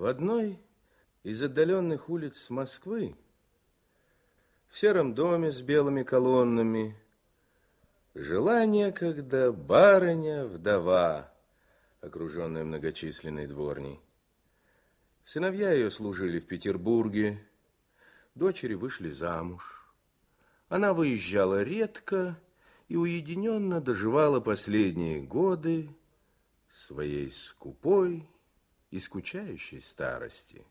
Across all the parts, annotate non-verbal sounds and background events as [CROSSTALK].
В одной из отдаленных улиц Москвы, в сером доме с белыми колоннами, жила некогда барыня-вдова, окруженная многочисленной дворней. Сыновья ее служили в Петербурге, дочери вышли замуж. Она выезжала редко и уединенно доживала последние годы своей скупой и скучающей старости.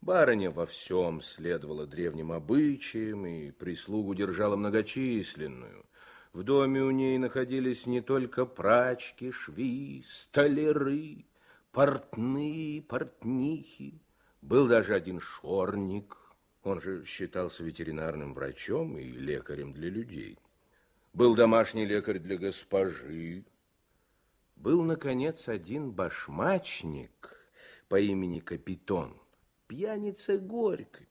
Барыня во всем следовала древним обычаям и прислугу держала многочисленную. В доме у ней находились не только прачки, шви, столяры, портные, портнихи. Был даже один шорник, он же считался ветеринарным врачом и лекарем для людей. Был домашний лекарь для госпожи. Был, наконец, один башмачник по имени Капитон, пьяница горькой.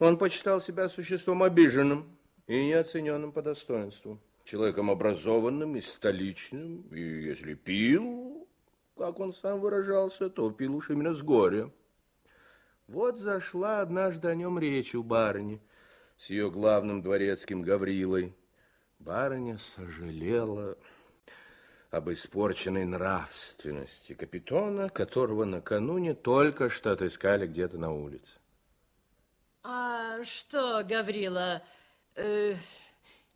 Он почитал себя существом обиженным и неоцененным по достоинству, человеком образованным и столичным, и если пил, как он сам выражался, то пил уж именно с горя. Вот зашла однажды о нем речь у барыни с ее главным дворецким Гаврилой. Барыня сожалела об испорченной нравственности капитона, которого накануне только что отыскали где-то на улице. А что, Гаврила, э,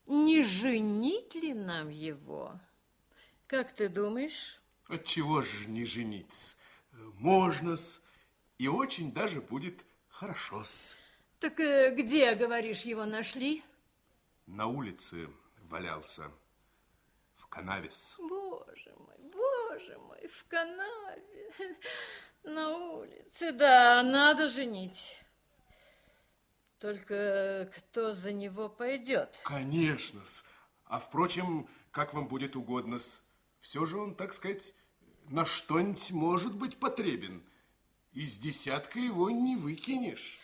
не женить ли нам его? Как ты думаешь? Отчего же не жениться? Можно-с, и очень даже будет хорошо-с. Так э, где, говоришь, его нашли? На улице валялся, в канаве-с. Боже мой, боже мой, в канаве, [LAUGHS] на улице, да, надо женить. Только кто за него пойдет? Конечно-с. А впрочем, как вам будет угодно-с. Все же он, так сказать, на что-нибудь может быть потребен. Из десятка его не выкинешь.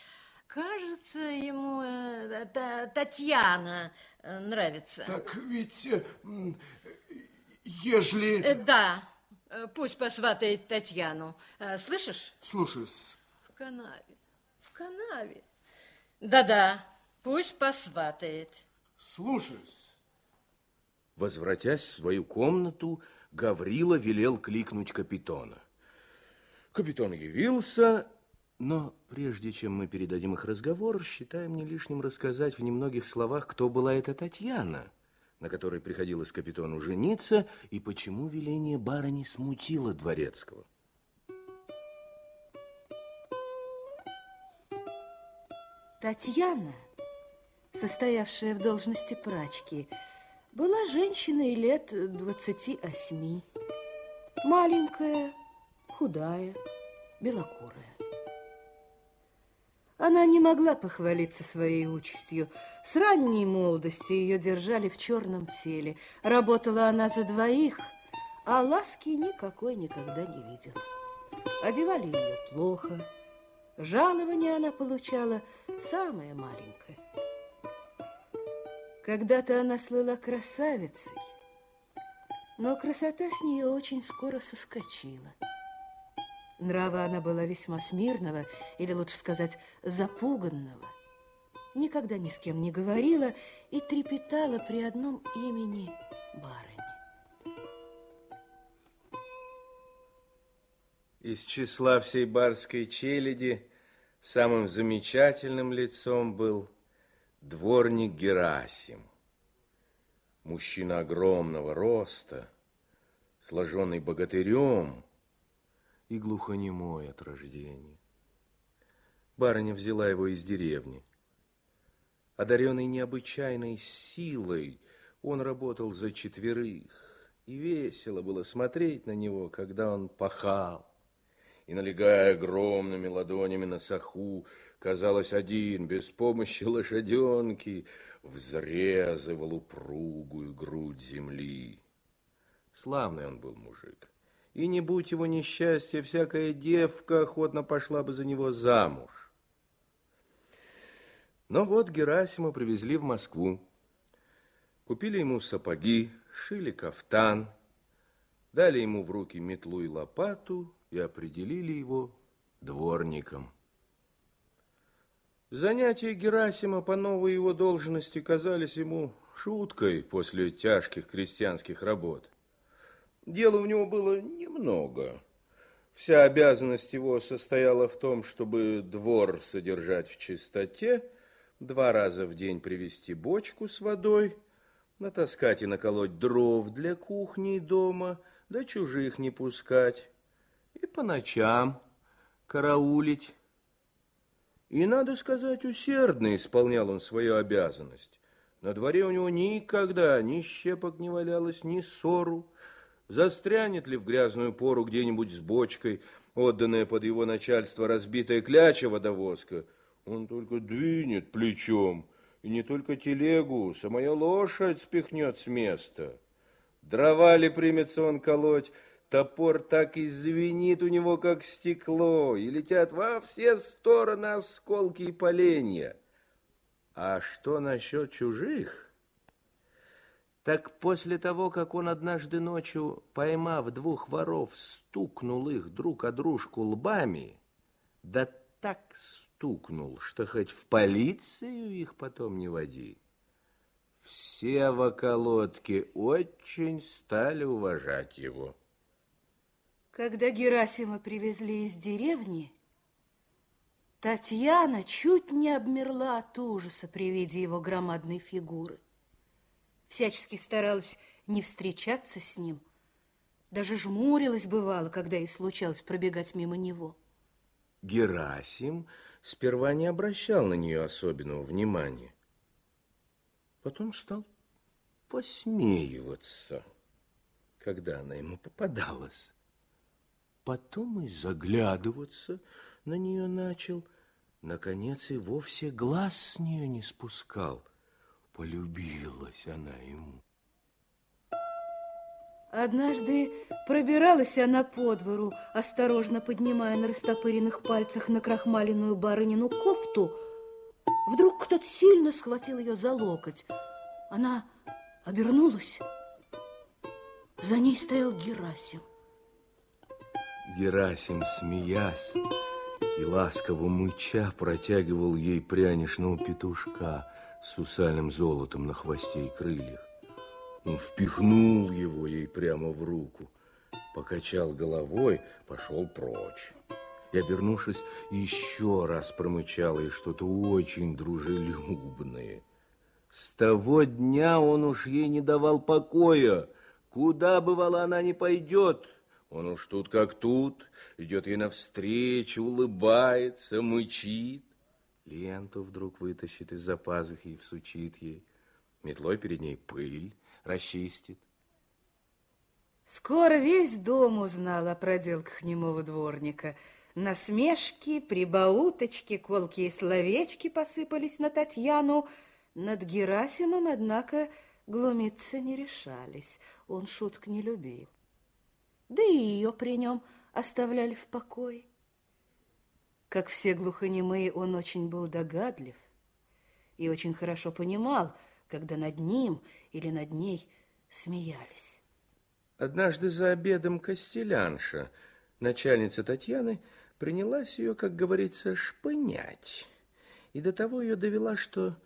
Кажется, ему э, та- Татьяна э, нравится. Так ведь, э, ежели... Э, да, пусть посватает Татьяну. Э, Слышишь? Слушаюсь. В канаве, в канаве. Да-да, пусть посватает. Слушаюсь. Возвратясь в свою комнату, Гаврила велел кликнуть капитона. Капитан явился, но прежде чем мы передадим их разговор, считаем не лишним рассказать в немногих словах, кто была эта Татьяна, на которой приходилось капитану жениться, и почему веление барыни смутило дворецкого. Татьяна, состоявшая в должности прачки, была женщиной лет двадцати восьми. Маленькая, худая, белокурая. Она не могла похвалиться своей участью. С ранней молодости ее держали в черном теле. Работала она за двоих, а ласки никакой никогда не видела. Одевали ее плохо. Жалование она получала самое маленькое. Когда-то она слыла красавицей, но красота с нее очень скоро соскочила. Нрава она была весьма смирного, или лучше сказать, запуганного. Никогда ни с кем не говорила и трепетала при одном имени барыни. Из числа всей барской челяди самым замечательным лицом был дворник Герасим. Мужчина огромного роста, сложенный богатырем и глухонемой от рождения. Барыня взяла его из деревни. Одаренный необычайной силой, он работал за четверых, и весело было смотреть на него, когда он пахал. И, налегая огромными ладонями на саху, казалось, один, без помощи лошаденки, взрезывал упругую грудь земли. Славный он был мужик. И не будь его несчастья, всякая девка охотно пошла бы за него замуж. Но вот Герасима привезли в Москву. Купили ему сапоги, шили кафтан, дали ему в руки метлу и лопату и определили его дворником. Занятия Герасима по новой его должности казались ему шуткой после тяжких крестьянских работ. Дела у него было немного. Вся обязанность его состояла в том, чтобы двор содержать в чистоте, два раза в день привезти бочку с водой, натаскать и наколоть дров для кухни и дома, да чужих не пускать, и по ночам караулить и, надо сказать, усердно исполнял он свою обязанность. На дворе у него никогда ни щепок не валялось, ни ссору. Застрянет ли в грязную пору где-нибудь с бочкой, отданная под его начальство разбитая кляча водовозка, он только двинет плечом, и не только телегу, самая лошадь спихнет с места. Дрова ли примется он колоть, Топор так и звенит у него, как стекло, и летят во все стороны осколки и поленья. А что насчет чужих? Так после того, как он однажды ночью, поймав двух воров, стукнул их друг о дружку лбами, да так стукнул, что хоть в полицию их потом не води. Все в околотке очень стали уважать его. Когда Герасима привезли из деревни, Татьяна чуть не обмерла от ужаса при виде его громадной фигуры. Всячески старалась не встречаться с ним, даже жмурилась бывало, когда ей случалось пробегать мимо него. Герасим сперва не обращал на нее особенного внимания. Потом стал посмеиваться, когда она ему попадалась потом и заглядываться на нее начал. Наконец и вовсе глаз с нее не спускал. Полюбилась она ему. Однажды пробиралась она по двору, осторожно поднимая на растопыренных пальцах на крахмаленную барынину кофту. Вдруг кто-то сильно схватил ее за локоть. Она обернулась. За ней стоял Герасим. Герасим, смеясь и ласково мыча, протягивал ей пряничного петушка с сусальным золотом на хвосте и крыльях. Он впихнул его ей прямо в руку, покачал головой, пошел прочь. И, обернувшись, еще раз промычал ей что-то очень дружелюбное. С того дня он уж ей не давал покоя. Куда, бывало, она не пойдет – он уж тут как тут, идет ей навстречу, улыбается, мычит. Ленту вдруг вытащит из-за пазухи и всучит ей. Метлой перед ней пыль расчистит. Скоро весь дом узнал о проделках немого дворника. Насмешки, прибауточки, колкие словечки посыпались на Татьяну. Над Герасимом, однако, глумиться не решались. Он шуток не любил да и ее при нем оставляли в покое. Как все глухонемые, он очень был догадлив и очень хорошо понимал, когда над ним или над ней смеялись. Однажды за обедом Костелянша, начальница Татьяны, принялась ее, как говорится, шпынять. И до того ее довела, что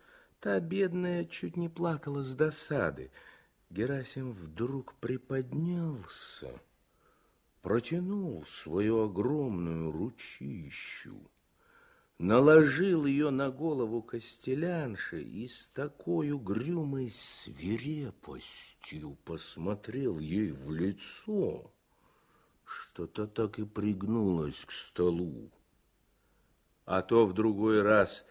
та бедная чуть не плакала с досады. Герасим вдруг приподнялся протянул свою огромную ручищу, наложил ее на голову костелянши и с такой угрюмой свирепостью посмотрел ей в лицо, что-то так и пригнулось к столу. А то в другой раз,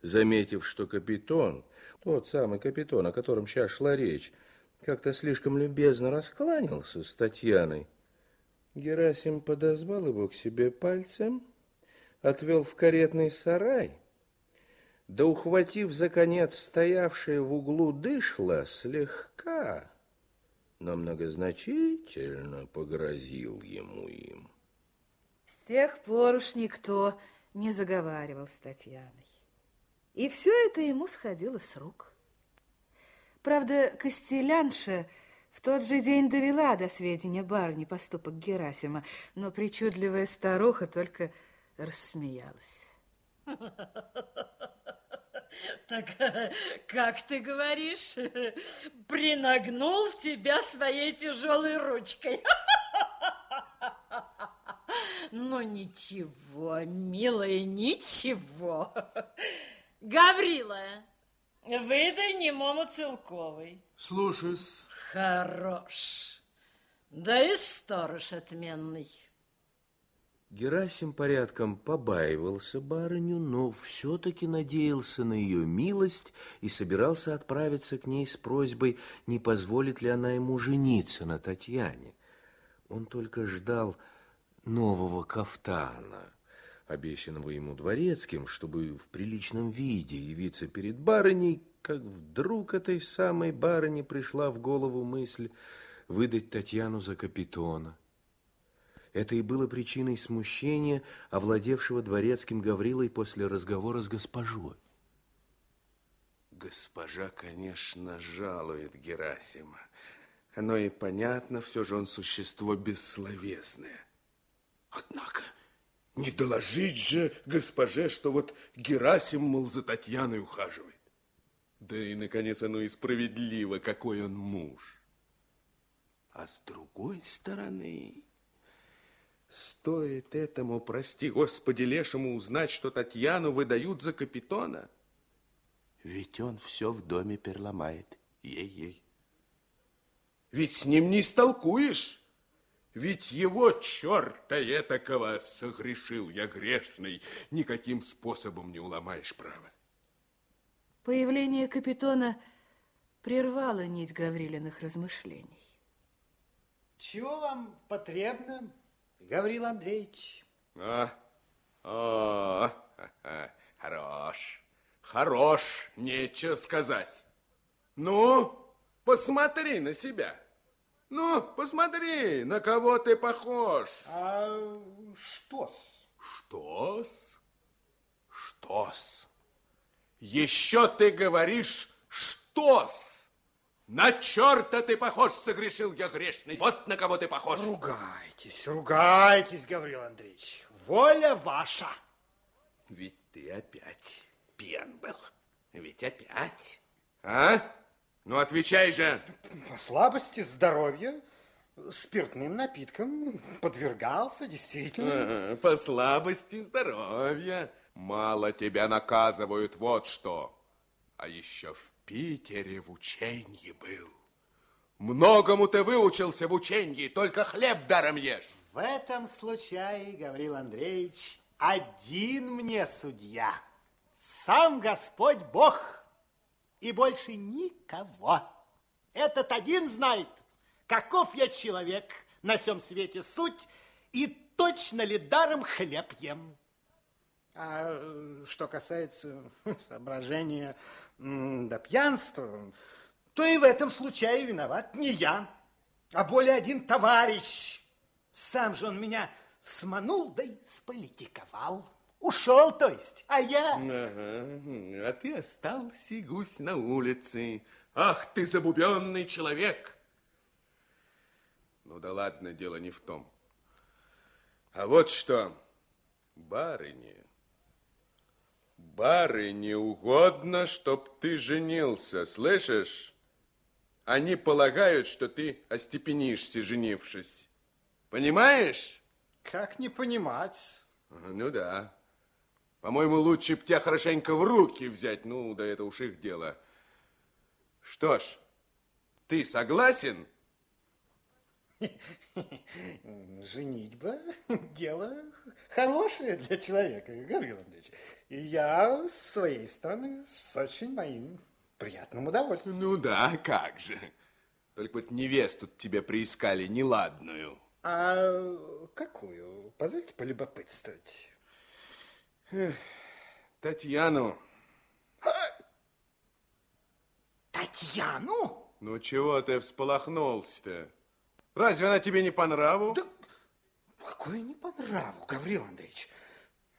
заметив, что капитон, тот самый капитон, о котором сейчас шла речь, как-то слишком любезно раскланялся с Татьяной, Герасим подозвал его к себе пальцем, отвел в каретный сарай, да, ухватив за конец стоявшее в углу дышло, слегка, но многозначительно погрозил ему им. С тех пор уж никто не заговаривал с Татьяной. И все это ему сходило с рук. Правда, Костелянша в тот же день довела до сведения барыни поступок Герасима, но причудливая старуха только рассмеялась. [LAUGHS] Так как ты говоришь, принагнул тебя своей тяжелой ручкой. [LAUGHS] Ну ничего, милая, ничего. Гаврила, выдай немому Целковой. Слушаюсь. Хорош. Да и сторож отменный. Герасим порядком побаивался барыню, но все-таки надеялся на ее милость и собирался отправиться к ней с просьбой, не позволит ли она ему жениться на Татьяне. Он только ждал нового кафтана, обещанного ему дворецким, чтобы в приличном виде явиться перед барыней, как вдруг этой самой барыне пришла в голову мысль выдать Татьяну за капитона. Это и было причиной смущения, овладевшего дворецким Гаврилой после разговора с госпожой. Госпожа, конечно, жалует Герасима. Оно и понятно, все же он существо бессловесное. Однако, не доложить же госпоже, что вот Герасим, мол, за Татьяной ухаживает. Да и, наконец, оно и справедливо, какой он муж. А с другой стороны, стоит этому, прости господи, лешему узнать, что Татьяну выдают за капитона, ведь он все в доме переломает, ей-ей. Ведь с ним не столкуешь. Ведь его черта этакого согрешил я грешный, никаким способом не уломаешь право. Появление капитона прервало нить Гаврилиных размышлений. Чего вам потребно, Гаврил Андреевич? А, а, а, хорош, хорош, нечего сказать. Ну, посмотри на себя. Ну, посмотри, на кого ты похож. А что-с? Что-с? Что-с? Еще ты говоришь что-с? На черта ты похож, согрешил я грешный. Вот на кого ты похож. Ругайтесь, ругайтесь, Гаврил Андреевич. Воля ваша. Ведь ты опять пьян был. Ведь опять. А? Ну, отвечай же. По слабости здоровья спиртным напиткам подвергался, действительно. А, По слабости здоровья. Мало тебя наказывают, вот что. А еще в Питере в ученье был. Многому ты выучился в ученье, только хлеб даром ешь. В этом случае, Гаврил Андреевич, один мне судья. Сам Господь Бог и больше никого. Этот один знает, каков я человек на всем свете суть и точно ли даром хлеб ем. А что касается соображения м, до пьянства, то и в этом случае виноват не я, а более один товарищ. Сам же он меня сманул, да и сполитиковал. Ушел, то есть, а я... Ага, а ты остался гусь на улице. Ах, ты забубенный человек! Ну да ладно, дело не в том. А вот что, барыне, барыне угодно, чтоб ты женился, слышишь? Они полагают, что ты остепенишься, женившись. Понимаешь? Как не понимать? Ну да. По-моему, лучше б тебя хорошенько в руки взять. Ну, да это уж их дело. Что ж, ты согласен? Женитьба – дело хорошее для человека, Гаврил Андреевич. И я с своей стороны с очень моим приятным удовольствием. Ну да, как же. Только вот невесту тебе приискали неладную. А какую? Позвольте полюбопытствовать. Татьяну. Татьяну? Ну чего ты всполохнулся-то? Разве она тебе не по нраву? Да какое не по нраву, Гаврил Андреевич.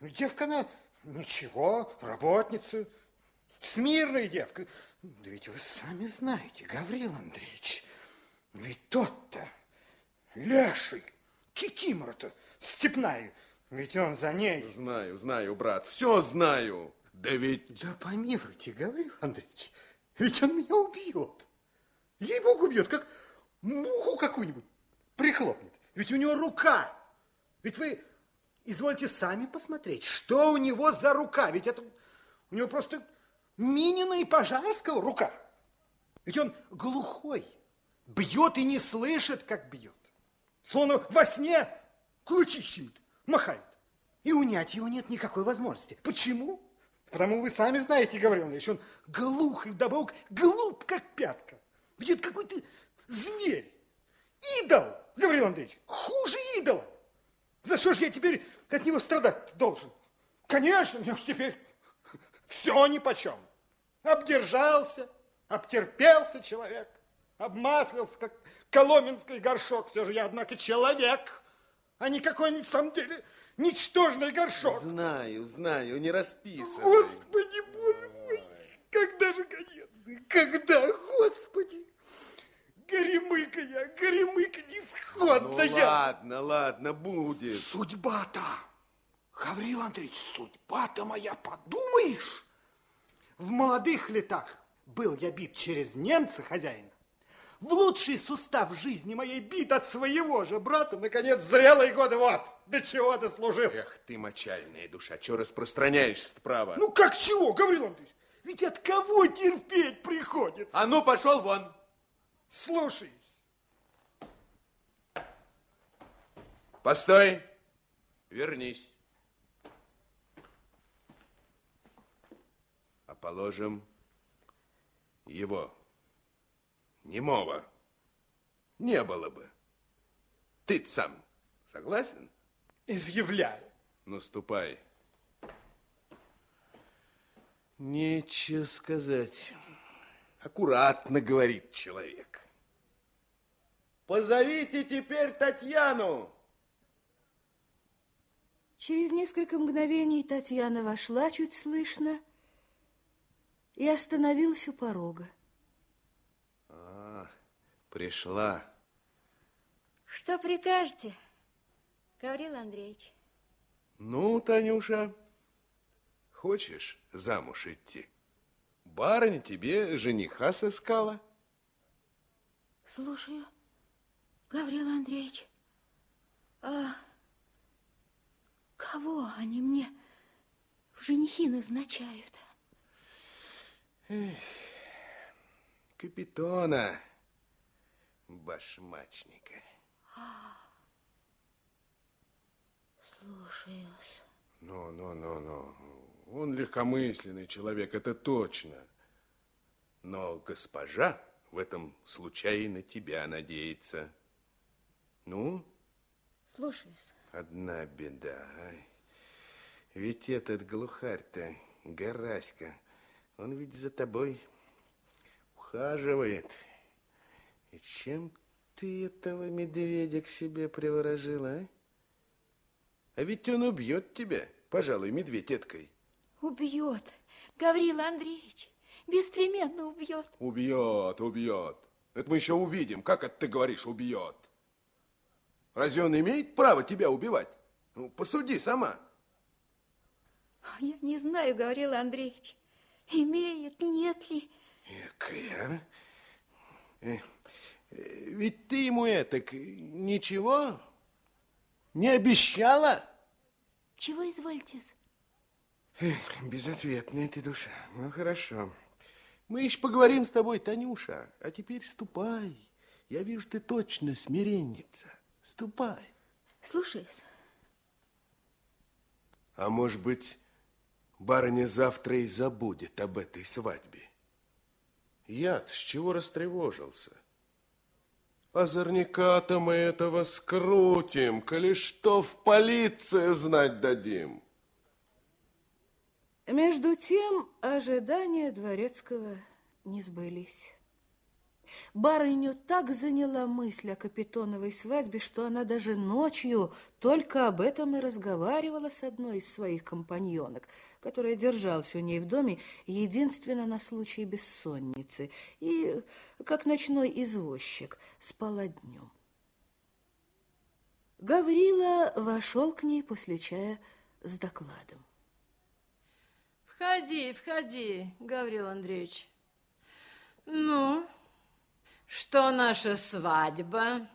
Девка она ничего, работница, смирная девка. Да ведь вы сами знаете, Гаврил Андреевич, ведь тот-то леший, кикимора-то степная, Ведь он за ней. Знаю, знаю, брат, все знаю. Да ведь... Да помилуйте, Гаврил Андреевич, ведь он меня убьет. Ей-богу убьет, как муху какую-нибудь прихлопнет. Ведь у него рука. Ведь вы извольте сами посмотреть, что у него за рука. Ведь это у него просто Минина и Пожарского рука. Ведь он глухой, бьет и не слышит, как бьет. Словно во сне кулачищами махает. И унять его нет никакой возможности. Почему? Потому вы сами знаете, Гаврил Андреевич, он глух и вдобавок глуп, как пятка. Ведь это какой-то зверь. Идол, Гаврил Андреевич, хуже идола. За что же я теперь от него страдать должен? Конечно, мне уж теперь все нипочем. Обдержался, обтерпелся человек, обмаслился, как коломенский горшок. Все же я, однако, человек, а не какой-нибудь, в самом деле, ничтожный горшок. Знаю, знаю, не расписывай. Господи, боже мой, когда же конец? Когда, Господи? Горемыка я, горемыка несходная. Ну ладно, ладно, будет. Судьба-то, Гаврил Андреевич, судьба-то моя, подумаешь? В молодых летах был я бит через немца хозяина. В лучший сустав жизни моей бит от своего же брата, наконец, в зрелые годы, вот, до чего ты служил. Эх, ты мочальная душа, что распространяешься право? Ну, как чего, Гаврил Андреевич? Ведь от кого терпеть приходится? А ну, пошел вон. Слушаюсь. Постой, вернись. А положим его, немого, не было бы. ты сам согласен? Изъявляю. Ну, ступай. Нечего сказать. Аккуратно говорит человек. Позовите теперь Татьяну. Через несколько мгновений Татьяна вошла чуть слышно и остановилась у порога. А, пришла. Что прикажете, Гаврил Андреевич? Ну, Танюша, хочешь замуж идти? Барыня тебе жениха сыскала. Слушаю, Гаврил Андреевич. А кого они мне в женихи назначают? Эх, капитона башмачника. Слушаюсь. Ну, ну, ну, ну. Он легкомысленный человек, это точно. Но госпожа в этом случае на тебя надеется. Ну? Слушаюсь. Одна беда. Ай. Ведь этот глухарь-то, Гораська, он ведь за тобой ухаживает. И чем ты этого медведя к себе приворожила, а? А ведь он убьет тебя, пожалуй, медведь эткой. Убьет. Гаврил Андреевич, беспременно убьет. Убьет, убьет. Это мы еще увидим. Как это ты говоришь, убьет? Разве он имеет право тебя убивать? Ну, посуди сама. Я не знаю, Гаврил Андреевич, имеет, нет ли. Экая, а? Э, э, ведь ты ему это ничего не обещала? Чего извольтесь? Эх, безответная ты душа. Ну, хорошо. Мы еще поговорим с тобой, Танюша. А теперь ступай. Я вижу, ты точно смиренница. Ступай. Слушаюсь. А может быть, барыня завтра и забудет об этой свадьбе? я с чего растревожился? Озорняка-то мы этого скрутим, коли что в полицию знать дадим. Между тем ожидания Дворецкого не сбылись. Барыню так заняла мысль о Капитоновой свадьбе, что она даже ночью только об этом и разговаривала с одной из своих компаньонок, которая держалась у ней в доме единственно на случай бессонницы и, как ночной извозчик, спала днем. Гаврила вошел к ней после чая с докладом. Входи, входи, Гаврил Андреевич. Ну, что наша свадьба?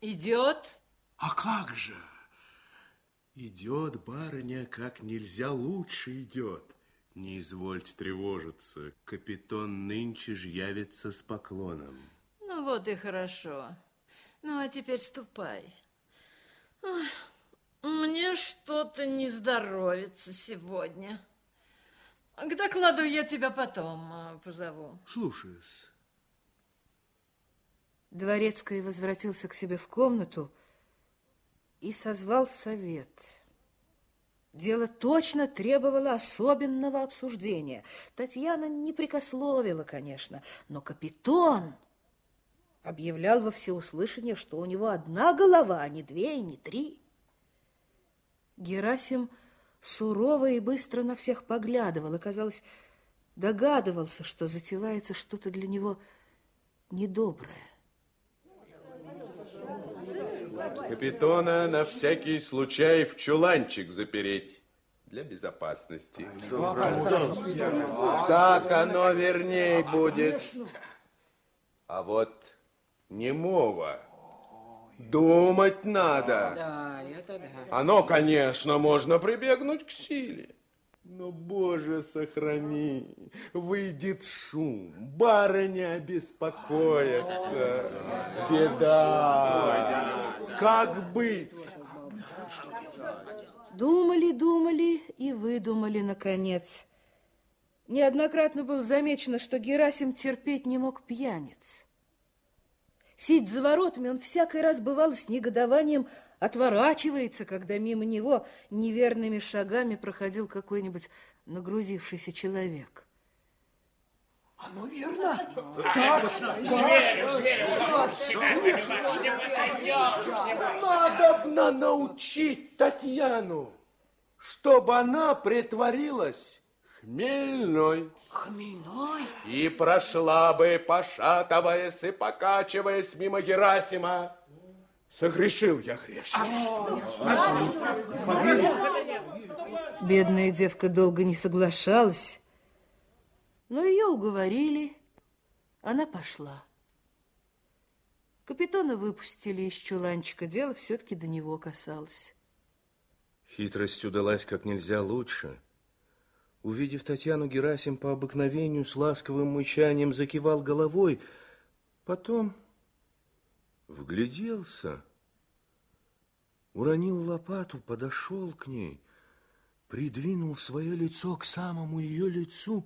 Идет? А как же? Идет, барыня, как нельзя лучше идет. Не извольте тревожиться, капитан нынче ж явится с поклоном. Ну вот и хорошо. Ну а теперь ступай. Ой, мне что-то не здоровится сегодня. К докладу я тебя потом а, позову. Слушаюсь. Дворецкий возвратился к себе в комнату и созвал совет. Дело точно требовало особенного обсуждения. Татьяна не прикословила, конечно, но капитан объявлял во всеуслышание, что у него одна голова, а не две и не три. Герасим сурово и быстро на всех поглядывал и, казалось, догадывался, что затевается что-то для него недоброе. Капитона на всякий случай в чуланчик запереть для безопасности. Так оно верней будет. А вот немого думать надо. Да, это да. Оно, конечно, можно прибегнуть к силе. Но, Боже, сохрани, выйдет шум, барыня беспокоится, беда. Как быть? Думали, думали и выдумали, наконец. Неоднократно было замечено, что Герасим терпеть не мог пьяниц. Сидь за воротами, он всякий раз бывал с негодованием отворачивается, когда мимо него неверными шагами проходил какой-нибудь нагрузившийся человек. Оно верно. Надо б научить Татьяну, чтобы она притворилась хмельной. Хмельной? И прошла бы, пошатываясь и покачиваясь мимо Герасима. Согрешил я грех. Бедная девка долго не соглашалась, но ее уговорили, она пошла. Капитана выпустили из чуланчика, дело все-таки до него касалось. Хитрость удалась как нельзя лучше. Увидев Татьяну, Герасим по обыкновению с ласковым мычанием закивал головой, потом вгляделся, уронил лопату, подошел к ней, придвинул свое лицо к самому ее лицу,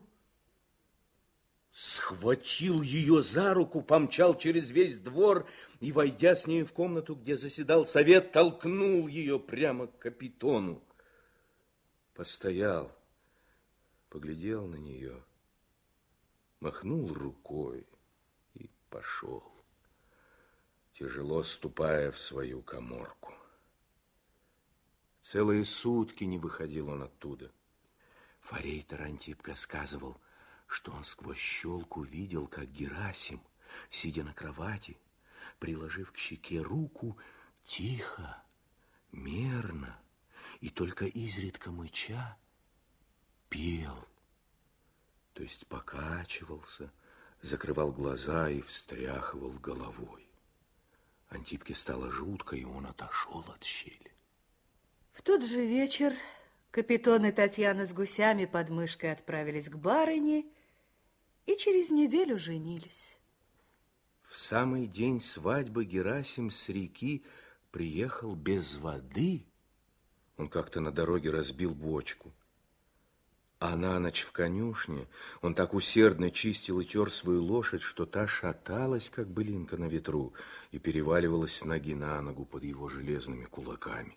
схватил ее за руку, помчал через весь двор и, войдя с ней в комнату, где заседал совет, толкнул ее прямо к капитону. Постоял, поглядел на нее, махнул рукой и пошел, тяжело ступая в свою коморку. Целые сутки не выходил он оттуда. Форейтор Антипка сказывал, что он сквозь щелку видел, как Герасим, сидя на кровати, приложив к щеке руку, тихо, мерно и только изредка мыча, пел, то есть покачивался, закрывал глаза и встряхивал головой. Антипке стало жутко, и он отошел от щели. В тот же вечер капитан и Татьяна с гусями под мышкой отправились к барыне и через неделю женились. В самый день свадьбы Герасим с реки приехал без воды. Он как-то на дороге разбил бочку. А на ночь в конюшне он так усердно чистил и тер свою лошадь, что та шаталась, как былинка на ветру, и переваливалась с ноги на ногу под его железными кулаками.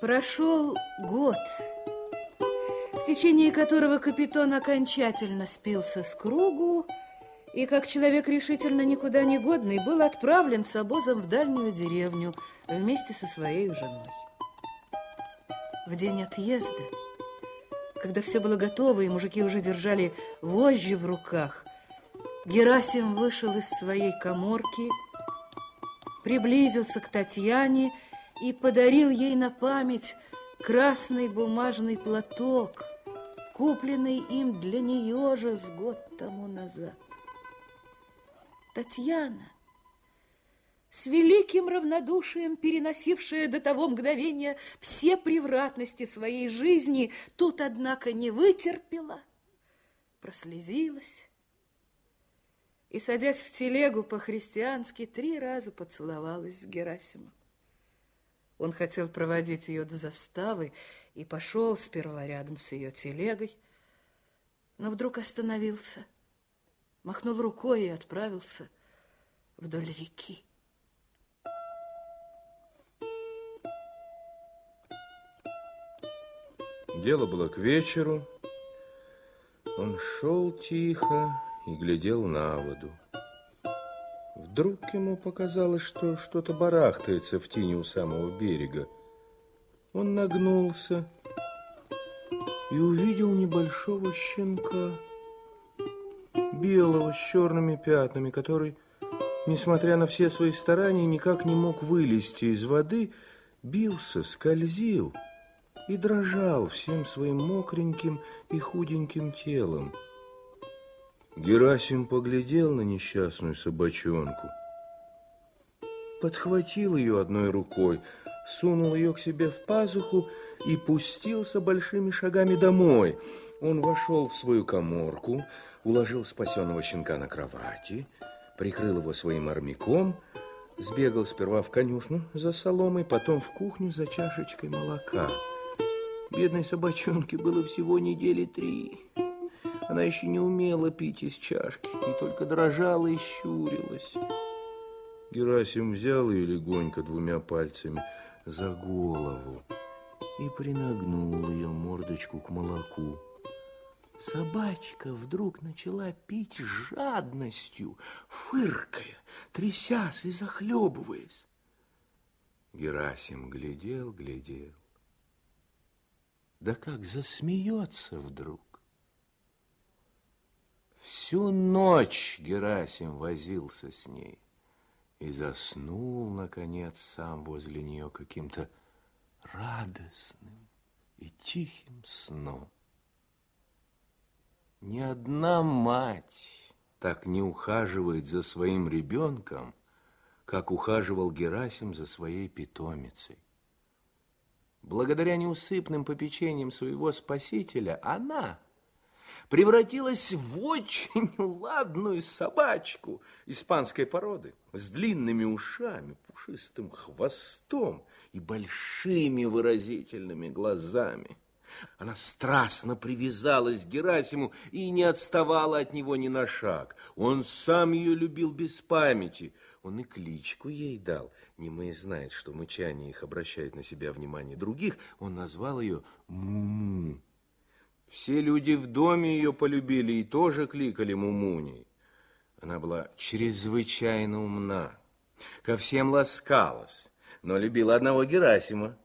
Прошел год, в течение которого капитан окончательно спился с кругу и, как человек решительно никуда не годный, был отправлен с обозом в дальнюю деревню вместе со своей женой. В день отъезда, когда все было готово, и мужики уже держали вожжи в руках, Герасим вышел из своей коморки, приблизился к Татьяне и подарил ей на память красный бумажный платок, купленный им для нее же с год тому назад. Татьяна, с великим равнодушием переносившая до того мгновения все превратности своей жизни, тут, однако, не вытерпела, прослезилась и, садясь в телегу по-христиански, три раза поцеловалась с Герасимом. Он хотел проводить ее до заставы и пошел сперва рядом с ее телегой, но вдруг остановился, махнул рукой и отправился вдоль реки. Дело было к вечеру. Он шел тихо и глядел на воду. Вдруг ему показалось, что что-то барахтается в тени у самого берега. Он нагнулся и увидел небольшого щенка, белого, с черными пятнами, который, несмотря на все свои старания, никак не мог вылезти из воды, бился, скользил и дрожал всем своим мокреньким и худеньким телом. Герасим поглядел на несчастную собачонку, подхватил ее одной рукой, сунул ее к себе в пазуху и пустился большими шагами домой. Он вошел в свою коморку, уложил спасенного щенка на кровати, прикрыл его своим армяком, сбегал сперва в конюшню за соломой, потом в кухню за чашечкой молока. Бедной собачонке было всего недели три. Она еще не умела пить из чашки и только дрожала и щурилась. Герасим взял ее легонько двумя пальцами за голову и принагнул ее мордочку к молоку. Собачка вдруг начала пить жадностью, фыркая, трясясь и захлебываясь. Герасим глядел, глядел. Да как засмеется вдруг. Всю ночь Герасим возился с ней и заснул, наконец, сам возле нее каким-то радостным и тихим сном. Ни одна мать так не ухаживает за своим ребенком, как ухаживал Герасим за своей питомицей. Благодаря неусыпным попечениям своего спасителя она превратилась в очень [LAUGHS] ладную собачку испанской породы с длинными ушами, пушистым хвостом и большими выразительными глазами. Она страстно привязалась к Герасиму и не отставала от него ни на шаг. Он сам ее любил без памяти. Он и кличку ей дал. Немые знает, что мычание их обращает на себя внимание других. Он назвал ее Муму. Все люди в доме ее полюбили и тоже кликали Мумуней. Она была чрезвычайно умна, ко всем ласкалась, но любила одного Герасима.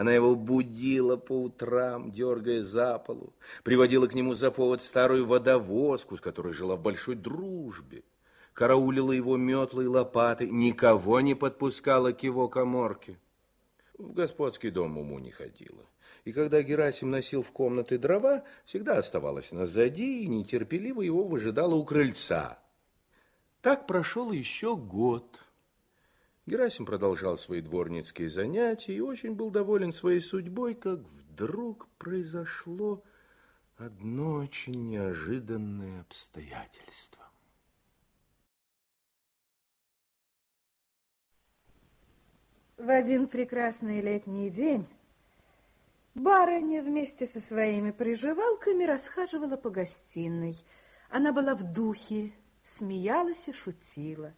Она его будила по утрам, дергая за полу, приводила к нему за повод старую водовозку, с которой жила в большой дружбе, караулила его метлой лопатой, никого не подпускала к его коморке. В господский дом уму не ходила и когда Герасим носил в комнаты дрова, всегда оставалась назади и нетерпеливо его выжидала у крыльца. Так прошел еще год. Герасим продолжал свои дворницкие занятия и очень был доволен своей судьбой, как вдруг произошло одно очень неожиданное обстоятельство. В один прекрасный летний день Барыня вместе со своими приживалками расхаживала по гостиной. Она была в духе, смеялась и шутила.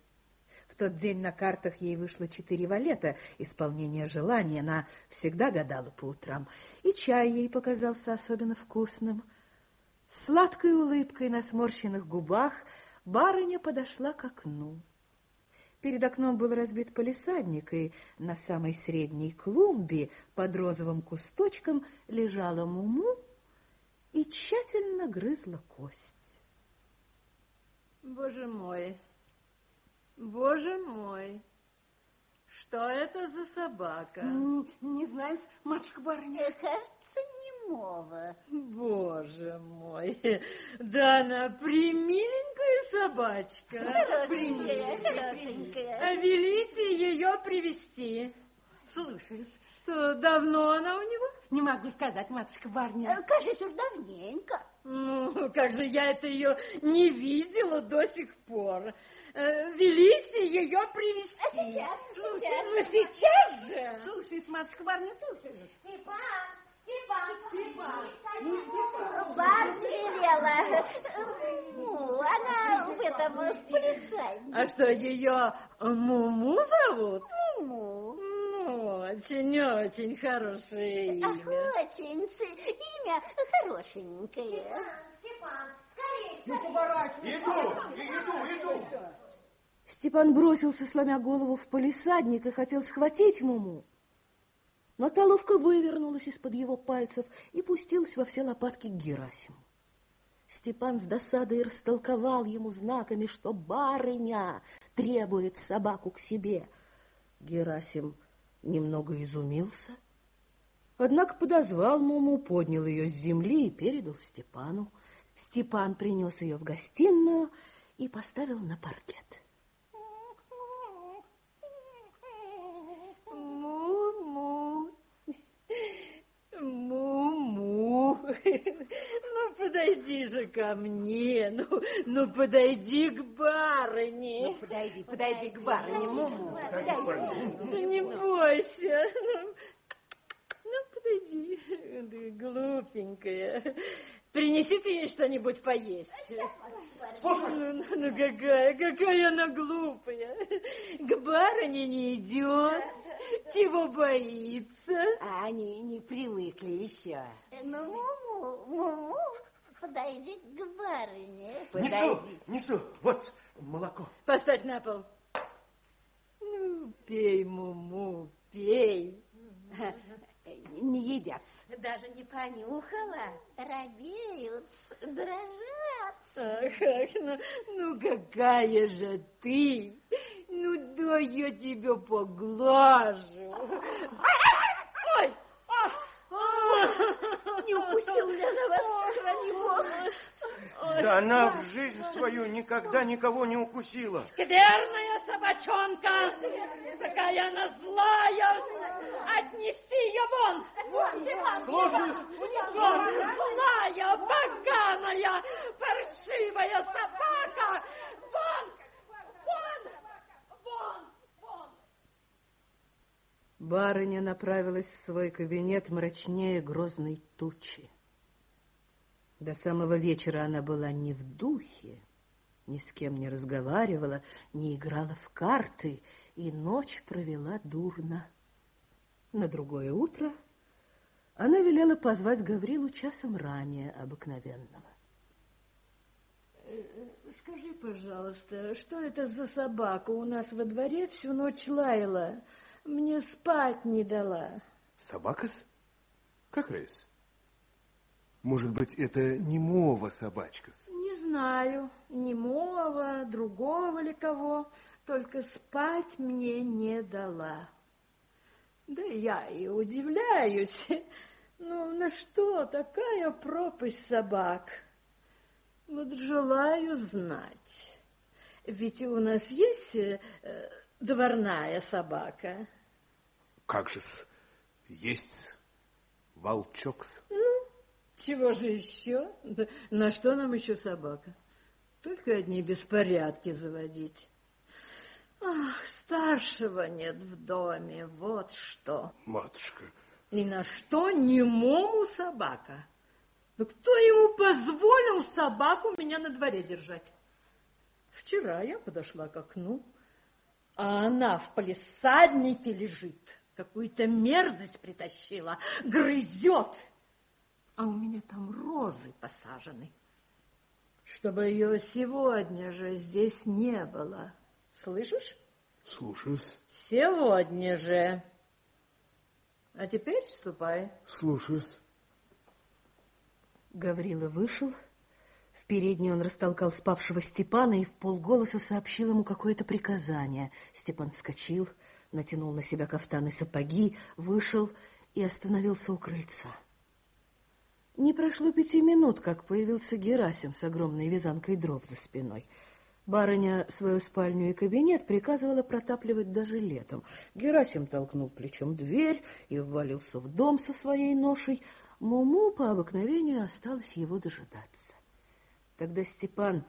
В тот день на картах ей вышло четыре валета, исполнение желания. Она всегда гадала по утрам. И чай ей показался особенно вкусным. Сладкой улыбкой на сморщенных губах барыня подошла к окну. Перед окном был разбит полисадник, и на самой средней клумбе под розовым кусточком лежала Муму и тщательно грызла кость. Боже мой, боже мой, что это за собака? Не, не знаю, матушка барыня. Кажется, немого. Боже мой, [LAUGHS] да она примиленькая собачка. Хорошенькая, хорошенькая. А велите ее привести. Слушаюсь. Что, давно она у него? Не могу сказать, матушка барыня. Э, Кажется, уж давненько. Ну, как же я это ее не видела до сих пор. Э, Велите ее привести. А сейчас, сейчас. Ну, сейчас же. Слушаюсь, матушка барыня, слушаюсь. Степан, Степан, Барни велела. Ну, она в этом, в плясании. А что, ее Муму зовут? Ну, Ну, очень-очень хорошее имя. очень с- имя хорошенькое. Степан, скорее, Степан бросился, сломя голову в полисадник, и хотел схватить Муму. Но та ловко вывернулась из-под его пальцев и пустилась во все лопатки к Герасиму. Степан с досадой растолковал ему знаками, что барыня требует собаку к себе. Герасим немного изумился, однако подозвал Муму, поднял ее с земли и передал Степану. Степан принес ее в гостиную и поставил на паркет. Му-му. Му-му. Ну, подойди же ко мне. Ну, ну подойди к барыне. Подойди, подойди к барыне, Муму. Ну, не бойся. Ну, ну, подойди. Ты глупенькая. Принесите ей что-нибудь поесть. Ну, ну, ну, какая, какая она глупая. К барыне не идет. Чего боится? А они не привыкли еще. Ну, Муму, Муму, подойди к барыне. Несу, несу. Вот молоко. Поставь на пол. Ну, пей, Муму, пей. Не едят. Даже не понюхала. Робеют, дрожат. Ах, ах, ну, ну какая же ты. Ну, дай я тебя поглажу. Ой! Не укусил ли на вас, храни Бог? Да она в жизнь свою никогда никого не укусила. Скверная собачонка! Какая она злая! Отнеси ее вон! Вон, Слушаюсь. Вон, злая, поганая, паршивая собака! Вон! Вон! Вон! Вон! Барыня направилась в свой кабинет мрачнее грозной тучи. До самого вечера она была не в духе, ни с кем не разговаривала, не играла в карты, и ночь провела дурно. На другое утро она велела позвать Гаврилу часом ранее обыкновенного. Скажи, пожалуйста, что это за собака у нас во дворе всю ночь лаяла? Мне спать не дала. Собака-с? Какая-с? Может быть, это немого собачка-с? Не знаю, немого, другого ли кого, только спать мне не дала. Да я и удивляюсь. [LAUGHS] Ну, на что такая пропасть собак? Вот желаю знать. Ведь у нас есть э, дворная собака. Как же-с? Есть волчок-с. Чего же еще? [LAUGHS] На что нам еще собака? Только одни беспорядки заводить. Ах, старшего нет в доме, вот что. Матушка, И на что немому собака? Да кто ему позволил собаку меня на дворе держать? Вчера я подошла к окну, а она в палисаднике лежит. Какую-то мерзость притащила, грызет. А у меня там розы посажены. Чтобы ее сегодня же здесь не было. Слышишь? слушаюсь, Сегодня же. А теперь ступай. слушаюсь. Гаврила вышел, в передней он растолкал спавшего Степана и в полголоса сообщил ему какое-то приказание. Степан вскочил, натянул на себя кафтан и сапоги, вышел и остановился у крыльца. Не прошло пяти минут, как появился Герасим с огромной вязанкой дров за спиной. Барыня свою спальню и кабинет приказывала протапливать даже летом. Герасим толкнул плечом дверь и ввалился в дом со своей ношей. Муму по обыкновению осталось его дожидаться. Тогда Степан,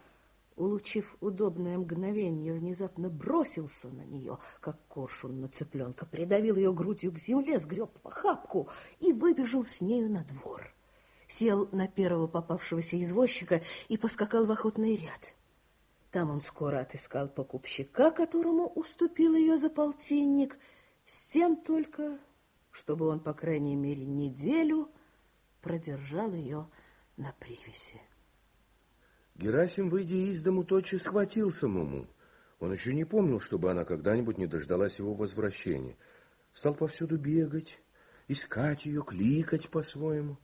улучив удобное мгновение, внезапно бросился на нее, как коршун на цыпленка, придавил ее грудью к земле, сгреб в охапку и выбежал с нею на двор. Сел на первого попавшегося извозчика и поскакал в охотный ряд. Там он скоро отыскал покупщика, которому уступил ее за полтинник, с тем только, чтобы он, по крайней мере, неделю продержал ее на привязи. Герасим, выйдя из дому, тотчас схватился Муму. Он еще не помнил, чтобы она когда-нибудь не дождалась его возвращения. Стал повсюду бегать, искать ее, кликать по-своему.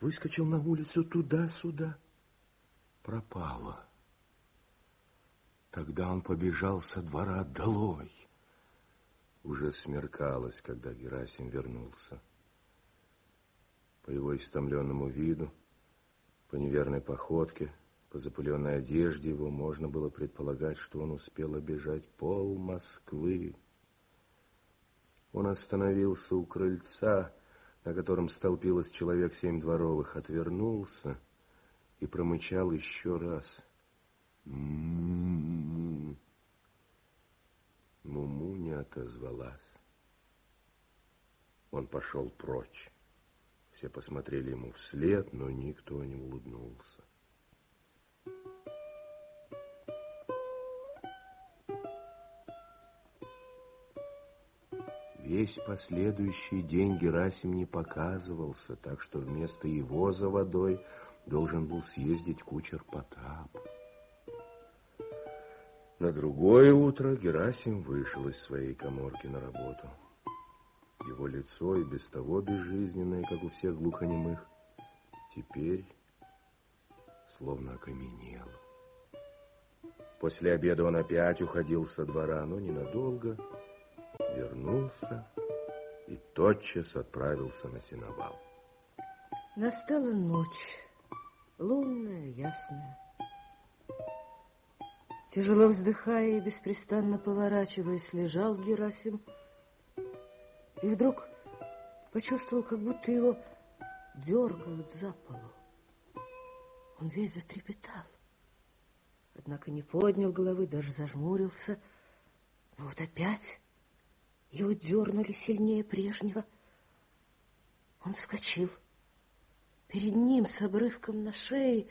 Выскочил на улицу туда-сюда. Пропала. Тогда он побежал со двора долой. Уже смеркалось, когда Герасим вернулся. По его истомленному виду, по неверной походке, по запыленной одежде его можно было предполагать, что он успел обежать пол Москвы. Он остановился у крыльца, на котором столпилось человек семь дворовых, отвернулся и промычал еще раз. М-м-м. Муму не отозвалась. Он пошел прочь. Все посмотрели ему вслед, но никто не улыбнулся. Весь последующий день Герасим не показывался, так что вместо его за водой должен был съездить кучер Потап. На другое утро Герасим вышел из своей коморки на работу. Его лицо и без того безжизненное, как у всех глухонемых, теперь словно окаменело. После обеда он опять уходил со двора, но ненадолго, вернулся и тотчас отправился на сеновал. Настала ночь, лунная, ясная. Тяжело вздыхая и беспрестанно поворачиваясь, лежал Герасим. И вдруг почувствовал, как будто его дергают за полу. Он весь затрепетал. Однако не поднял головы, даже зажмурился. Но вот опять его дернули сильнее прежнего. Он вскочил. Перед ним с обрывком на шее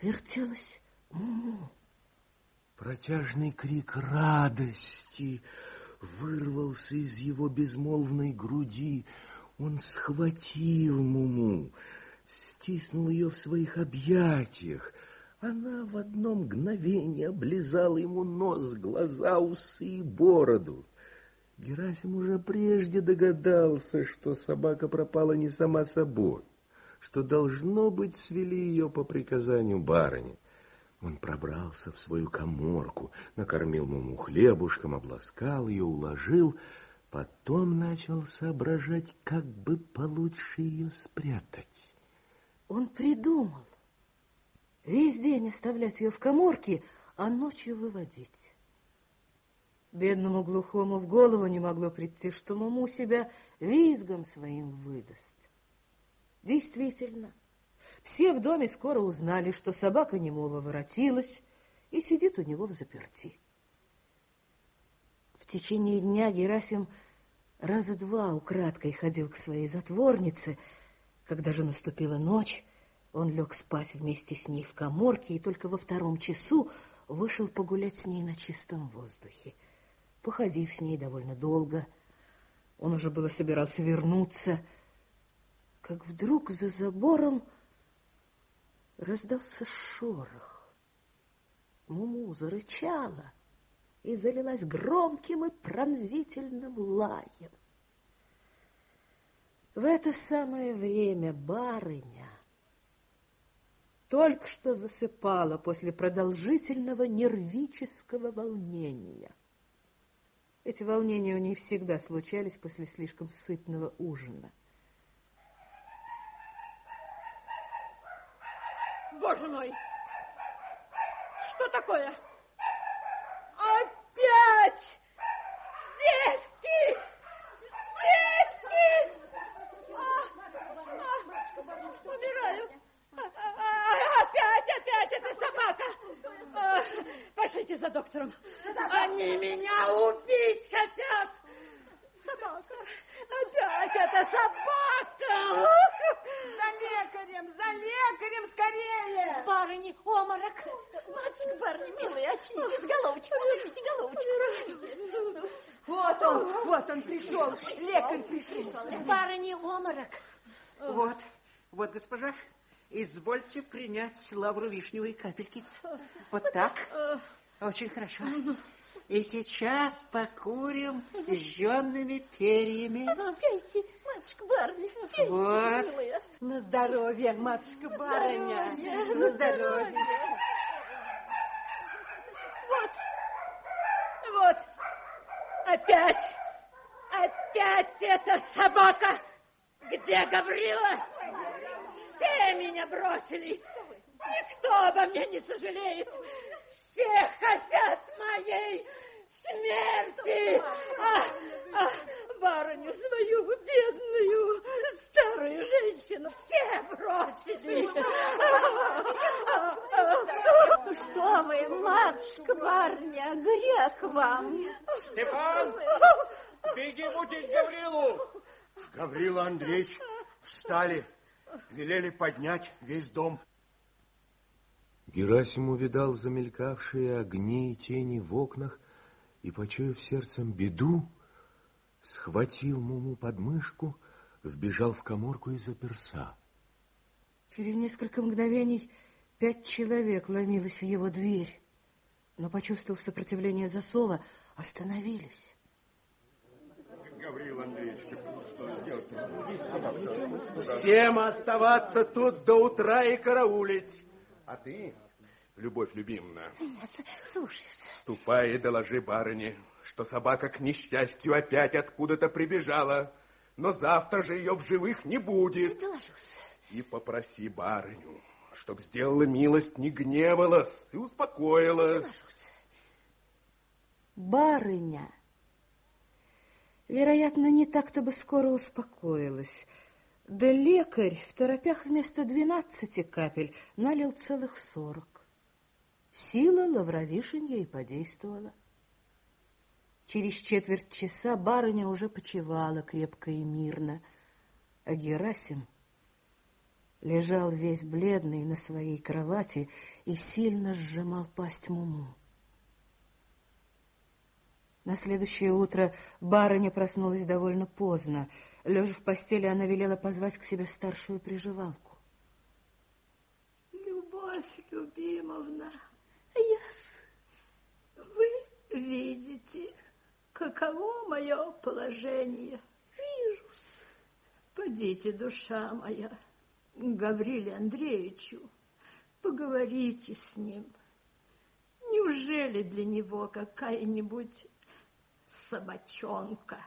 вертелась Муму. Протяжный крик радости вырвался из его безмолвной груди. Он схватил Муму, стиснул ее в своих объятиях. Она в одно мгновение облизала ему нос, глаза, усы и бороду. Герасим уже прежде догадался, что собака пропала не сама собой, что, должно быть, свели ее по приказанию барыни. Он пробрался в свою коморку, накормил муму хлебушком, обласкал ее, уложил, потом начал соображать, как бы получше ее спрятать. Он придумал весь день оставлять ее в коморке, а ночью выводить. Бедному глухому в голову не могло прийти, что Муму себя визгом своим выдаст. Действительно, все в доме скоро узнали, что собака немого воротилась и сидит у него в заперти. В течение дня Герасим раза два украдкой ходил к своей затворнице. Когда же наступила ночь, он лег спать вместе с ней в коморке и только во втором часу вышел погулять с ней на чистом воздухе. Походив с ней довольно долго, он уже было собирался вернуться, как вдруг за забором раздался шорох. Муму зарычала и залилась громким и пронзительным лаем. В это самое время барыня только что засыпала после продолжительного нервического волнения. Эти волнения у ней всегда случались после слишком сытного ужина. Боже мой! Что такое? Опять! Девки! Девки! А, а, умираю. А, опять, опять эта собака. Пошлите за доктором. Они меня убить хотят. Собака. Опять эта собака. За лекарем, за лекарем скорее! С барыни обморок. Матушка, очнитесь, головочку, положите головочку. Вот он, вот он пришел, лекарь пришел. Барыни обморок. Вот, вот, госпожа, извольте принять лавру вишневой капельки. Вот так. Очень хорошо. И сейчас покурим жженными перьями. Пейте, матушка Барни, пейте, Вот. милая. На здоровье, матушка барыня, на здоровье. Вот, вот, опять, опять эта собака. Где Гаврила? Все меня бросили. Никто обо мне не сожалеет. Все хотят моей смерти. А, а, барыню свою бедную, старую женщину все бросили. Ну что вы, матушка Барня, грех вам. Степан, беги будить Гаврилу. Гаврила Андреевич встали, велели поднять весь дом. Герасим увидал замелькавшие огни и тени в окнах и, почуяв сердцем беду, схватил Муму под мышку, вбежал в коморку и заперся. Через несколько мгновений пять человек ломилось в его дверь, но, почувствовав сопротивление засова, остановились. Гаврила Андреевич, что делать Всем оставаться тут до утра и караулить. А ты, любовь любимая, Слушаюсь. ступай и доложи барыне, что собака к несчастью опять откуда-то прибежала, но завтра же ее в живых не будет. Доложусь. И попроси барыню, чтоб сделала милость, не гневалась и успокоилась. Барыня, вероятно, не так-то бы скоро успокоилась. Да лекарь в торопях вместо двенадцати капель налил целых сорок. Сила лавровишенья и подействовала. Через четверть часа барыня уже почевала крепко и мирно, а Герасим лежал весь бледный на своей кровати и сильно сжимал пасть Муму. На следующее утро барыня проснулась довольно поздно. Лежа в постели, она велела позвать к себе старшую приживалку. Любовь Любимовна, яс, вы видите, каково мое положение. Вижу-с. Подите, душа моя, Гавриле Андреевичу, поговорите с ним. Неужели для него какая-нибудь собачонка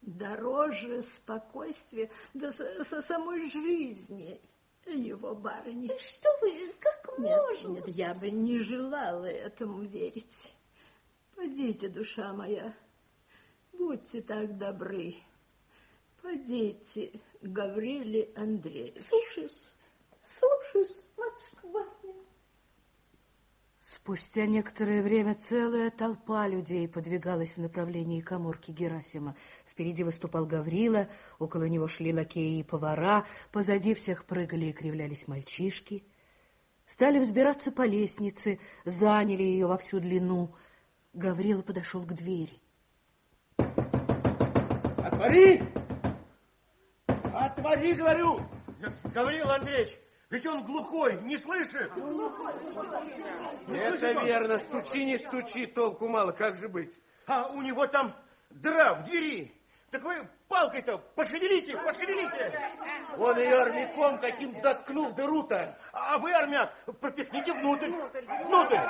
дороже спокойствия да со, со самой жизни его барыни? Что вы, как Нет, можно? нет, я бы не желала этому верить. Подите, душа моя, будьте так добры. Подите, к Гавриле Андреевичу. Слушаюсь, слушаюсь, матушка Барня. Спустя некоторое время целая толпа людей подвигалась в направлении коморки Герасима. Впереди выступал Гаврила, около него шли лакеи и повара, позади всех прыгали и кривлялись мальчишки. Стали взбираться по лестнице, заняли ее во всю длину. Гаврила подошел к двери. Отвори! Отвори, говорю! Гаврил Андреевич, ведь он глухой, не слышит. Это верно, стучи, не стучи, толку мало, как же быть? А у него там дыра в двери. Так вы палкой-то пошевелите, пошевелите. Он ее армяком каким заткнул дыру-то. А вы, армяк, пропихните внутрь, внутрь.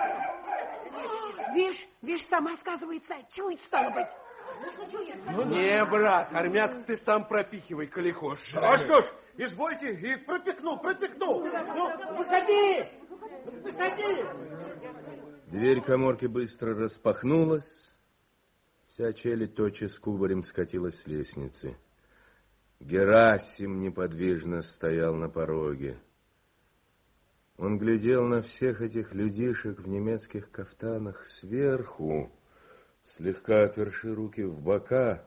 Вишь, вишь, сама сказывается, чует, стало быть. Ну, не, брат, армяк ты сам пропихивай, коли хочешь. А что ж, извольте, и пропихну, пропихну. Ну, выходи, выходи. Дверь коморки быстро распахнулась. Вся челядь тотчас кубарем скатилась с лестницы. Герасим неподвижно стоял на пороге. Он глядел на всех этих людишек в немецких кафтанах сверху, слегка оперши руки в бока.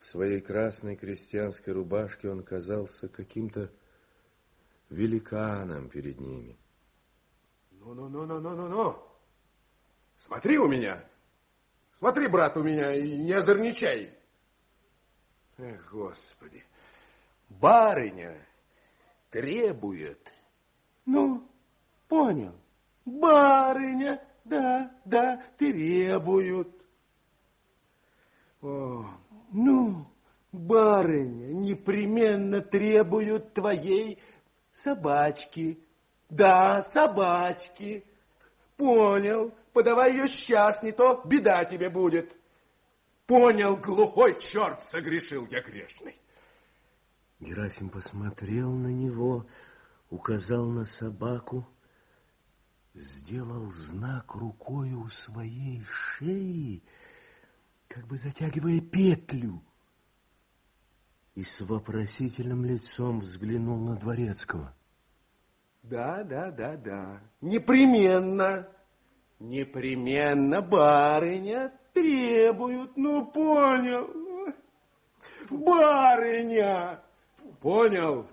В своей красной крестьянской рубашке он казался каким-то великаном перед ними. Ну-ну-ну-ну-ну-ну-ну. Смотри у меня. Смотри, брат, у меня, и не озорничай. Эх, Господи. Барыня требует. Ну, понял. Барыня, да, да, требуют. О, ну, барыня непременно требуют твоей собачки. Да, собачки. Понял. Подавай ее сейчас, не то беда тебе будет. Понял, глухой черт, согрешил я грешный. Герасим посмотрел на него, указал на собаку, сделал знак рукой у своей шеи, как бы затягивая петлю, и с вопросительным лицом взглянул на Дворецкого. Да, да, да, да, непременно, непременно барыня требуют, ну, понял, барыня, понял,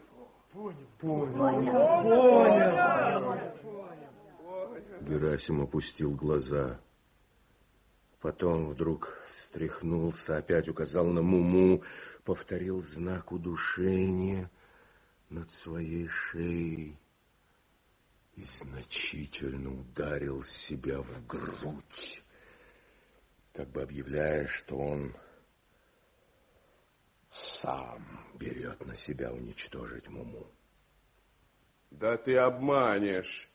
понял, понял, понял. Герасим опустил глаза. Потом вдруг встряхнулся, опять указал на Муму, повторил знак удушения над своей шеей и значительно ударил себя в грудь, как бы объявляя, что он сам берет на себя уничтожить Муму. Да ты обманешь.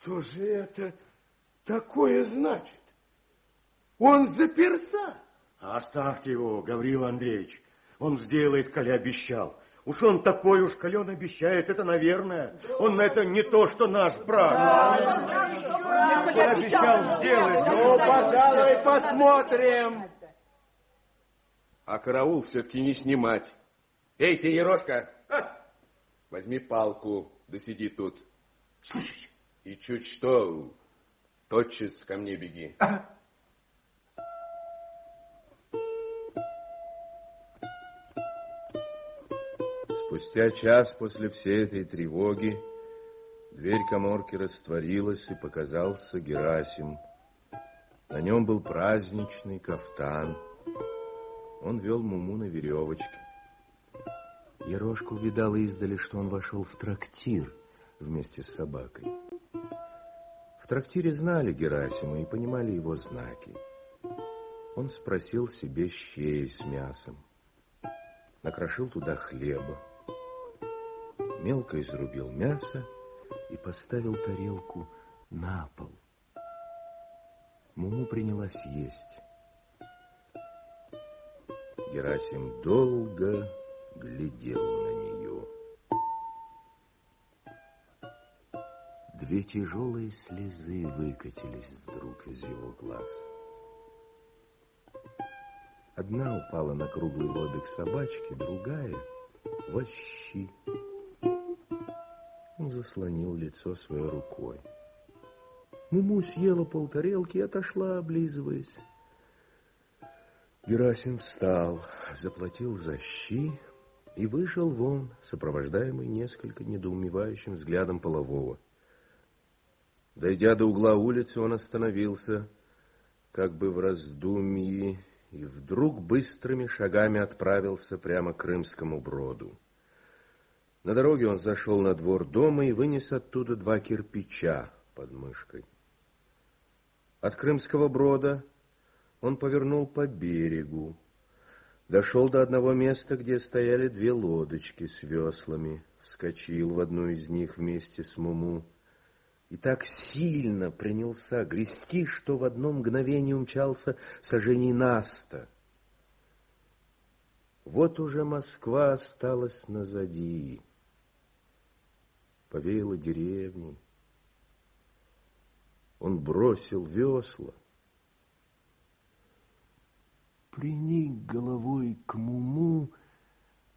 Что же это такое значит? Он заперся. Оставьте его, Гаврил Андреевич. Он сделает, коли обещал. Уж он такой уж, коли он обещает, это наверное. Он это не то, что наш брат. Он обещал сделать. Ну, пожалуй, посмотрим. А караул все-таки не снимать. Эй, ты, Ерошка, возьми палку, да сиди тут. Слушай. И чуть что, тотчас ко мне беги. Спустя час после всей этой тревоги дверь коморки растворилась, и показался Герасим. На нем был праздничный кафтан. Он вел Муму на веревочке. Ерошка увидала издали, что он вошел в трактир вместе с собакой. В трактире знали Герасима и понимали его знаки. Он спросил себе щей с мясом, накрошил туда хлеба, мелко изрубил мясо и поставил тарелку на пол. Муму принялась есть. Герасим долго глядел на Две тяжелые слезы выкатились вдруг из его глаз. Одна упала на круглый лобик собачки, другая — в щи. Он заслонил лицо своей рукой. Муму съела полтарелки и отошла, облизываясь. Герасим встал, заплатил за щи и вышел вон, сопровождаемый несколько недоумевающим взглядом полового. Дойдя до угла улицы, он остановился, как бы в раздумье, и вдруг быстрыми шагами отправился прямо к Крымскому броду. На дороге он зашел на двор дома и вынес оттуда два кирпича под мышкой. От Крымского брода Он повернул по берегу, дошел до одного места, где стояли две лодочки с веслами, вскочил в одну из них вместе с Муму и так сильно принялся грести, что в одно мгновение умчался сожжений наста. Вот уже Москва осталась назади, повеяло деревней. Он бросил весла, приник головой к Муму,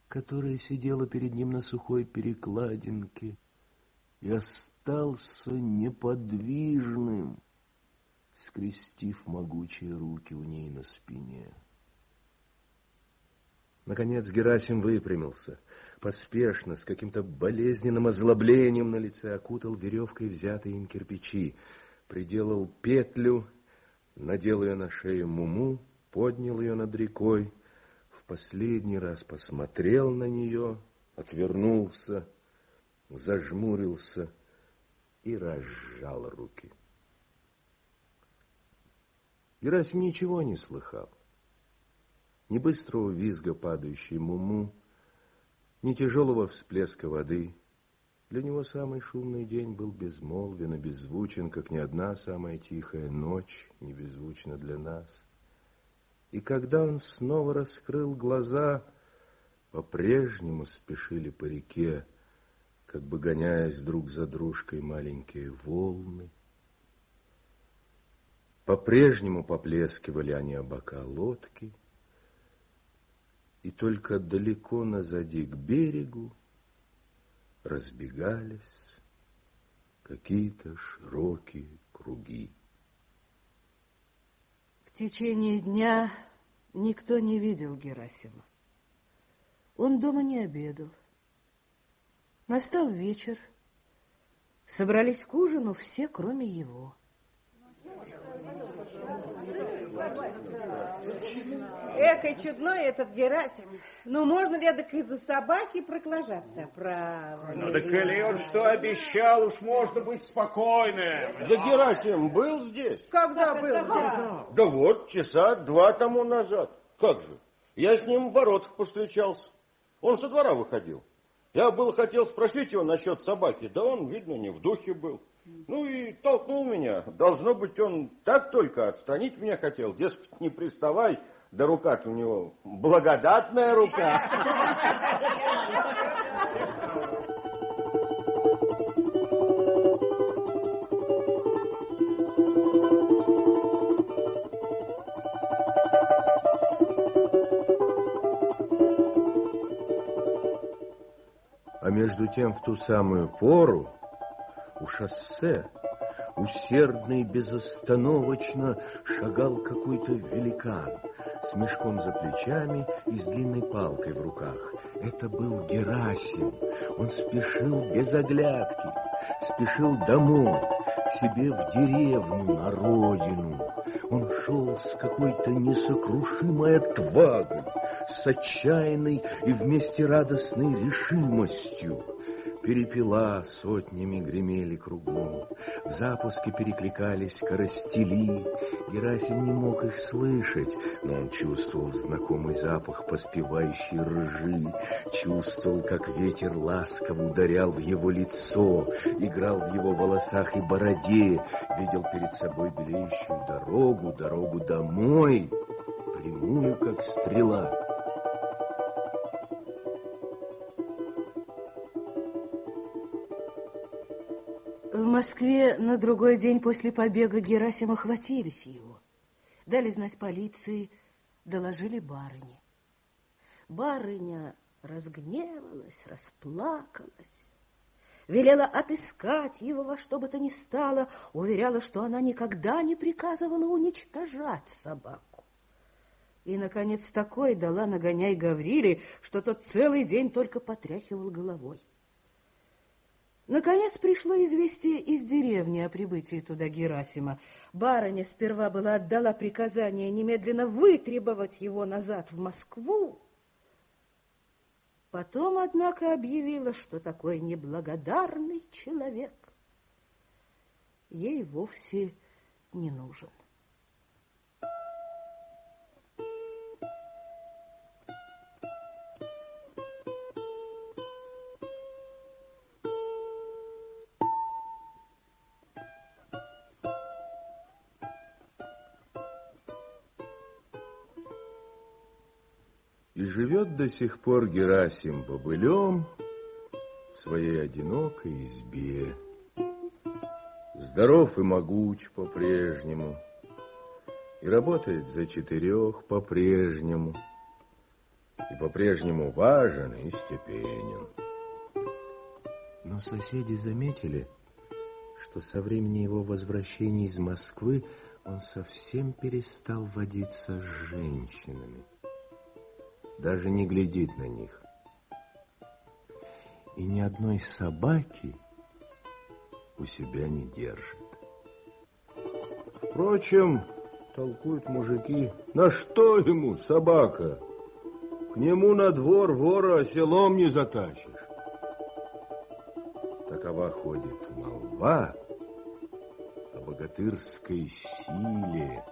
которая сидела перед ним на сухой перекладинке, и остался неподвижным, скрестив могучие руки у ней на спине. Наконец Герасим выпрямился, поспешно, с каким-то болезненным озлоблением на лице окутал веревкой взятые им кирпичи, приделал петлю, надел ее на шею Муму, поднял ее над рекой, в последний раз посмотрел на нее, отвернулся, зажмурился и разжал руки. Герасим ничего не слыхал. Ни быстрого визга падающей муму, ни тяжелого всплеска воды. Для него самый шумный день был безмолвен и беззвучен, как ни одна самая тихая ночь не беззвучна для нас. И когда он снова раскрыл глаза, по-прежнему спешили по реке, как бы гоняясь друг за дружкой маленькие волны. По-прежнему поплескивали они о бока лодки, и только далеко назади к берегу разбегались какие-то широкие круги. В течение дня никто не видел Герасима. Он дома не обедал. Настал вечер. Собрались к ужину все, кроме его. Экой чудной этот Герасим. Ну, можно ли так из-за собаки проклажаться? Право. Ну, да коли он что обещал, уж можно быть спокойным. Да Герасим был здесь? Когда был здесь? Да вот, часа два тому назад. Как же? Я с ним в воротах повстречался. Он со двора выходил. Я был хотел спросить его насчет собаки, да он, видно, не в духе был. Ну и толкнул меня. Должно быть, он так только отстранить меня хотел. Дескать, не приставай, да рука у него благодатная рука. [LAUGHS] А между тем в ту самую пору у шоссе усердно и безостановочно шагал какой-то великан с мешком за плечами и с длинной палкой в руках. Это был Герасим. Он спешил без оглядки, спешил домой, к себе в деревню, на родину. Он шел с какой-то несокрушимой отвагой, с отчаянной и вместе радостной решимостью. Перепела сотнями гремели кругом. В запуске перекликались коростели. Герасим не мог их слышать, но он чувствовал знакомый запах поспевающей ржи, чувствовал, как ветер ласково ударял в его лицо, играл в его волосах и бороде, видел перед собой белеющую дорогу, дорогу домой, прямую, как стрела. Москве на другой день после побега Герасима хватились его. Дали знать полиции, доложили барыне. Барыня разгневалась, расплакалась, велела отыскать его во что бы то ни стало, уверяла, что она никогда не приказывала уничтожать собаку. И, наконец, такой дала нагоняй Гавриле, что тот целый день только потряхивал головой. Наконец пришло известие из деревни о прибытии туда Герасима. Барыня сперва была отдала приказание немедленно вытребовать его назад в Москву. Потом, однако, объявила, что такой неблагодарный человек ей вовсе не нужен. Живет до сих пор Герасим бобылем в своей одинокой избе. Здоров и могуч по-прежнему, и работает за четырех по-прежнему, и по-прежнему важен и степенен. Но соседи заметили, что со времени его возвращения из Москвы он совсем перестал водиться с женщинами. Даже не глядит на них. И ни одной собаки у себя не держит. Впрочем, толкуют мужики, на что ему собака? К нему на двор вора селом не затащишь. Такова ходит молва о богатырской силе